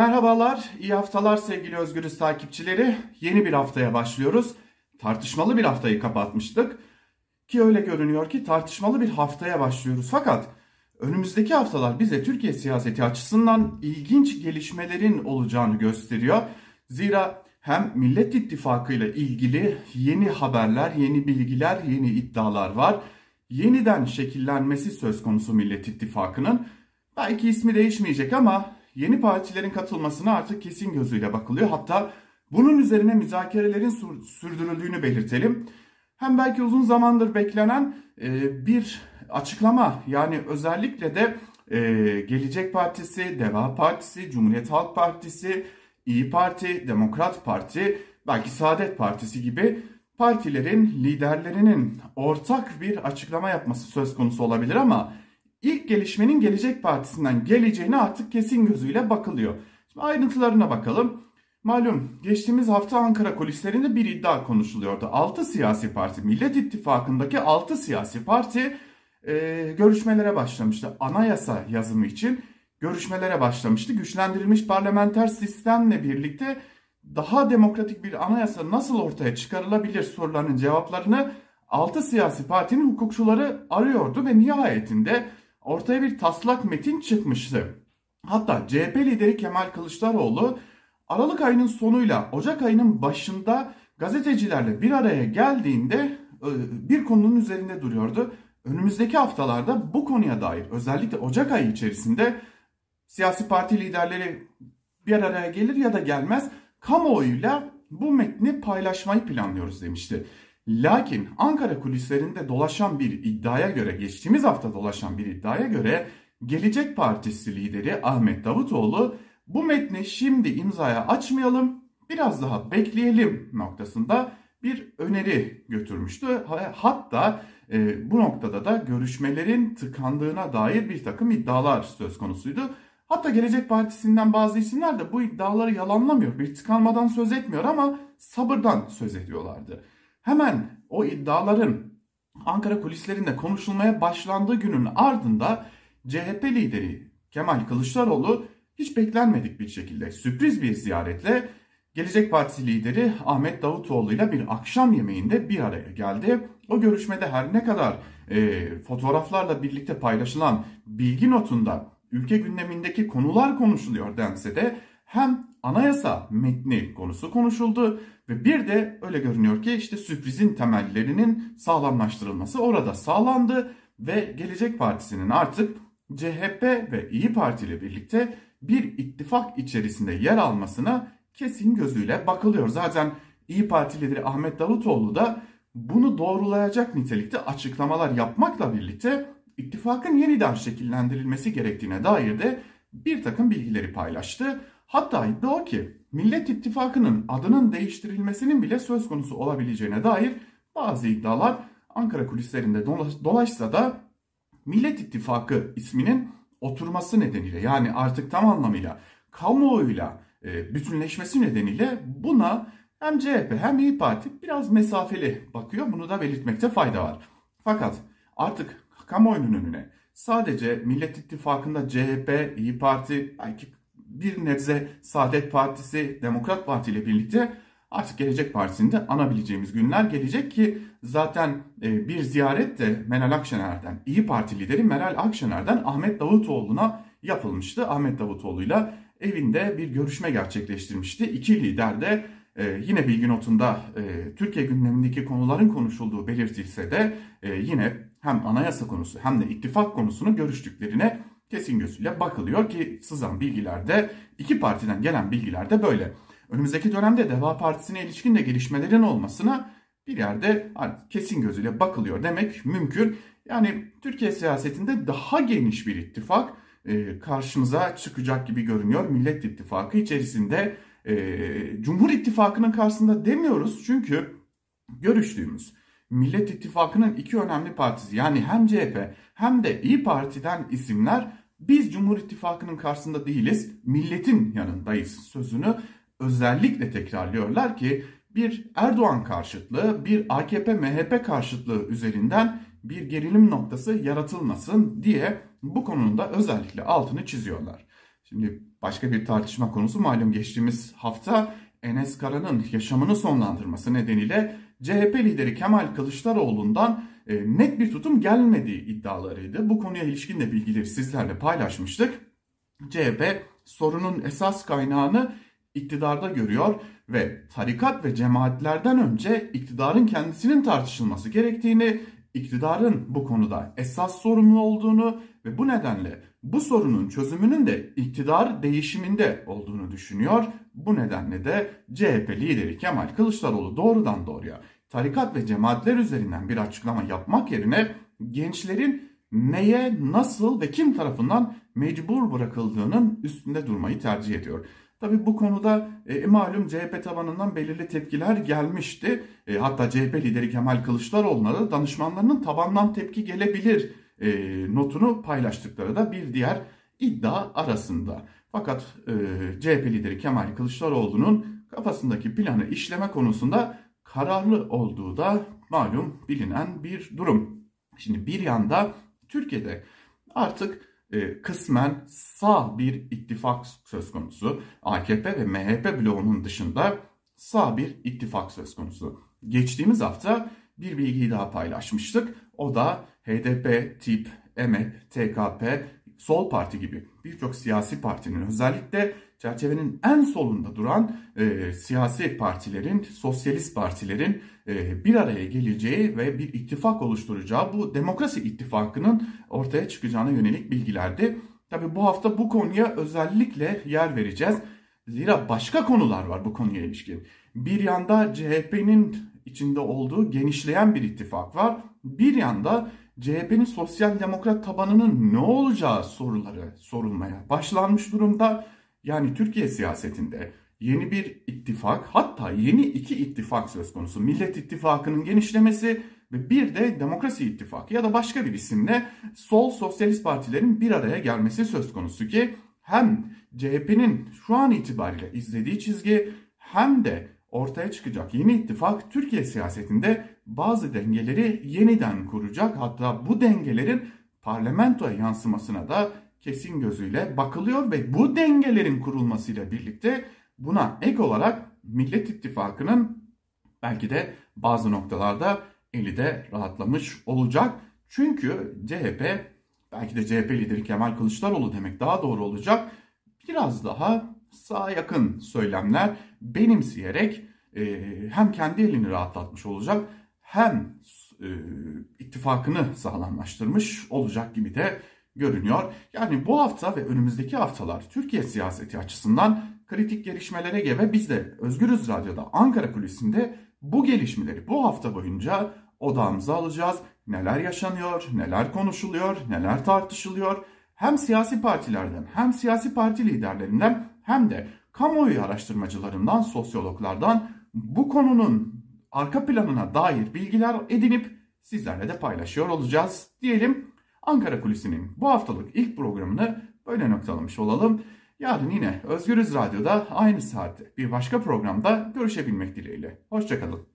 Merhabalar, iyi haftalar sevgili Özgürüz takipçileri. Yeni bir haftaya başlıyoruz. Tartışmalı bir haftayı kapatmıştık. Ki öyle görünüyor ki tartışmalı bir haftaya başlıyoruz. Fakat önümüzdeki haftalar bize Türkiye siyaseti açısından ilginç gelişmelerin olacağını gösteriyor. Zira hem Millet İttifakı ile ilgili yeni haberler, yeni bilgiler, yeni iddialar var. Yeniden şekillenmesi söz konusu Millet İttifakı'nın. Belki ismi değişmeyecek ama yeni partilerin katılmasına artık kesin gözüyle bakılıyor. Hatta bunun üzerine müzakerelerin sürdürüldüğünü belirtelim. Hem belki uzun zamandır beklenen e, bir açıklama yani özellikle de e, Gelecek Partisi, Deva Partisi, Cumhuriyet Halk Partisi, İyi Parti, Demokrat Parti, belki Saadet Partisi gibi partilerin liderlerinin ortak bir açıklama yapması söz konusu olabilir ama ilk gelişmenin Gelecek Partisi'nden geleceğine artık kesin gözüyle bakılıyor. Şimdi ayrıntılarına bakalım. Malum geçtiğimiz hafta Ankara kulislerinde bir iddia konuşuluyordu. 6 siyasi parti, Millet İttifakı'ndaki 6 siyasi parti e, görüşmelere başlamıştı. Anayasa yazımı için görüşmelere başlamıştı. Güçlendirilmiş parlamenter sistemle birlikte daha demokratik bir anayasa nasıl ortaya çıkarılabilir sorularının cevaplarını 6 siyasi partinin hukukçuları arıyordu ve nihayetinde ortaya bir taslak metin çıkmıştı. Hatta CHP lideri Kemal Kılıçdaroğlu Aralık ayının sonuyla Ocak ayının başında gazetecilerle bir araya geldiğinde e, bir konunun üzerinde duruyordu. Önümüzdeki haftalarda bu konuya dair özellikle Ocak ayı içerisinde siyasi parti liderleri bir araya gelir ya da gelmez kamuoyuyla bu metni paylaşmayı planlıyoruz demişti. Lakin Ankara kulislerinde dolaşan bir iddiaya göre, geçtiğimiz hafta dolaşan bir iddiaya göre Gelecek Partisi lideri Ahmet Davutoğlu bu metni şimdi imzaya açmayalım, biraz daha bekleyelim noktasında bir öneri götürmüştü. Hatta e, bu noktada da görüşmelerin tıkandığına dair bir takım iddialar söz konusuydu. Hatta Gelecek Partisi'nden bazı isimler de bu iddiaları yalanlamıyor. Bir tıkanmadan söz etmiyor ama sabırdan söz ediyorlardı. Hemen o iddiaların Ankara kulislerinde konuşulmaya başlandığı günün ardında CHP lideri Kemal Kılıçdaroğlu hiç beklenmedik bir şekilde sürpriz bir ziyaretle Gelecek Partisi lideri Ahmet Davutoğlu ile bir akşam yemeğinde bir araya geldi. O görüşmede her ne kadar e, fotoğraflarla birlikte paylaşılan bilgi notunda ülke gündemindeki konular konuşuluyor dense de hem anayasa metni konusu konuşuldu ve bir de öyle görünüyor ki işte sürprizin temellerinin sağlamlaştırılması orada sağlandı ve Gelecek Partisi'nin artık CHP ve İyi Parti ile birlikte bir ittifak içerisinde yer almasına kesin gözüyle bakılıyor. Zaten İyi Parti lideri Ahmet Davutoğlu da bunu doğrulayacak nitelikte açıklamalar yapmakla birlikte ittifakın yeniden şekillendirilmesi gerektiğine dair de bir takım bilgileri paylaştı. Hatta iddia o ki Millet İttifakı'nın adının değiştirilmesinin bile söz konusu olabileceğine dair bazı iddialar Ankara kulislerinde dolaşsa da Millet İttifakı isminin oturması nedeniyle yani artık tam anlamıyla kamuoyuyla e, bütünleşmesi nedeniyle buna hem CHP hem İyi Parti biraz mesafeli bakıyor. Bunu da belirtmekte fayda var. Fakat artık kamuoyunun önüne sadece Millet İttifakı'nda CHP, İyi Parti, belki bir nebze Saadet Partisi, Demokrat Parti ile birlikte artık Gelecek Partisi'nde anabileceğimiz günler gelecek ki zaten e, bir ziyaret de Meral Akşener'den, İyi Parti lideri Meral Akşener'den Ahmet Davutoğlu'na yapılmıştı. Ahmet Davutoğlu'yla evinde bir görüşme gerçekleştirmişti. İki lider de e, yine bilgi notunda e, Türkiye gündemindeki konuların konuşulduğu belirtilse de yine hem anayasa konusu hem de ittifak konusunu görüştüklerine kesin gözüyle bakılıyor ki sızan bilgilerde iki partiden gelen bilgilerde böyle. Önümüzdeki dönemde Deva Partisi'ne ilişkin de gelişmelerin olmasına bir yerde kesin gözüyle bakılıyor demek mümkün. Yani Türkiye siyasetinde daha geniş bir ittifak e, karşımıza çıkacak gibi görünüyor. Millet İttifakı içerisinde e, Cumhur İttifakı'nın karşısında demiyoruz çünkü görüştüğümüz Millet İttifakı'nın iki önemli partisi yani hem CHP hem de İyi Parti'den isimler biz Cumhur İttifakı'nın karşısında değiliz, milletin yanındayız sözünü özellikle tekrarlıyorlar ki bir Erdoğan karşıtlığı, bir AKP MHP karşıtlığı üzerinden bir gerilim noktası yaratılmasın diye bu konunun da özellikle altını çiziyorlar. Şimdi başka bir tartışma konusu malum geçtiğimiz hafta Enes Kara'nın yaşamını sonlandırması nedeniyle CHP lideri Kemal Kılıçdaroğlu'ndan net bir tutum gelmediği iddialarıydı. Bu konuya ilişkin de bilgileri sizlerle paylaşmıştık. CHP sorunun esas kaynağını iktidarda görüyor ve tarikat ve cemaatlerden önce iktidarın kendisinin tartışılması gerektiğini, iktidarın bu konuda esas sorumlu olduğunu ve bu nedenle bu sorunun çözümünün de iktidar değişiminde olduğunu düşünüyor. Bu nedenle de CHP lideri Kemal Kılıçdaroğlu doğrudan doğruya tarikat ve cemaatler üzerinden bir açıklama yapmak yerine gençlerin neye, nasıl ve kim tarafından mecbur bırakıldığının üstünde durmayı tercih ediyor. Tabi bu konuda e, malum CHP tabanından belirli tepkiler gelmişti. E, hatta CHP lideri Kemal Kılıçdaroğlu'na da danışmanlarının tabandan tepki gelebilir e, notunu paylaştıkları da bir diğer iddia arasında. Fakat e, CHP lideri Kemal Kılıçdaroğlu'nun kafasındaki planı işleme konusunda kararlı olduğu da malum bilinen bir durum. Şimdi bir yanda Türkiye'de artık e, kısmen sağ bir ittifak söz konusu. AKP ve MHP bloğunun dışında sağ bir ittifak söz konusu. Geçtiğimiz hafta bir bilgiyi daha paylaşmıştık. O da HDP, TİP, EMEP, TKP, Sol Parti gibi birçok siyasi partinin özellikle çerçevenin en solunda duran e, siyasi partilerin, sosyalist partilerin e, bir araya geleceği ve bir ittifak oluşturacağı bu demokrasi ittifakının ortaya çıkacağına yönelik bilgilerdi. Tabi bu hafta bu konuya özellikle yer vereceğiz. Zira başka konular var bu konuya ilişkin. Bir yanda CHP'nin içinde olduğu genişleyen bir ittifak var. Bir yanda CHP'nin sosyal demokrat tabanının ne olacağı soruları sorulmaya başlanmış durumda. Yani Türkiye siyasetinde yeni bir ittifak hatta yeni iki ittifak söz konusu. Millet İttifakı'nın genişlemesi ve bir de Demokrasi İttifakı ya da başka bir isimle sol sosyalist partilerin bir araya gelmesi söz konusu ki hem CHP'nin şu an itibariyle izlediği çizgi hem de ortaya çıkacak yeni ittifak Türkiye siyasetinde bazı dengeleri yeniden kuracak. Hatta bu dengelerin parlamentoya yansımasına da kesin gözüyle bakılıyor ve bu dengelerin kurulmasıyla birlikte buna ek olarak Millet İttifakı'nın belki de bazı noktalarda eli de rahatlamış olacak. Çünkü CHP belki de CHP lideri Kemal Kılıçdaroğlu demek daha doğru olacak. Biraz daha sağa yakın söylemler benimseyerek e, hem kendi elini rahatlatmış olacak hem e, ittifakını sağlamlaştırmış olacak gibi de görünüyor. Yani bu hafta ve önümüzdeki haftalar Türkiye siyaseti açısından kritik gelişmelere gebe biz de Özgürüz Radyo'da Ankara Kulisi'nde bu gelişmeleri bu hafta boyunca odağımıza alacağız. Neler yaşanıyor, neler konuşuluyor, neler tartışılıyor. Hem siyasi partilerden hem siyasi parti liderlerinden hem de kamuoyu araştırmacılarından, sosyologlardan bu konunun arka planına dair bilgiler edinip sizlerle de paylaşıyor olacağız. Diyelim Ankara Kulisi'nin bu haftalık ilk programını böyle noktalamış olalım. Yarın yine Özgürüz Radyo'da aynı saatte bir başka programda görüşebilmek dileğiyle. Hoşçakalın.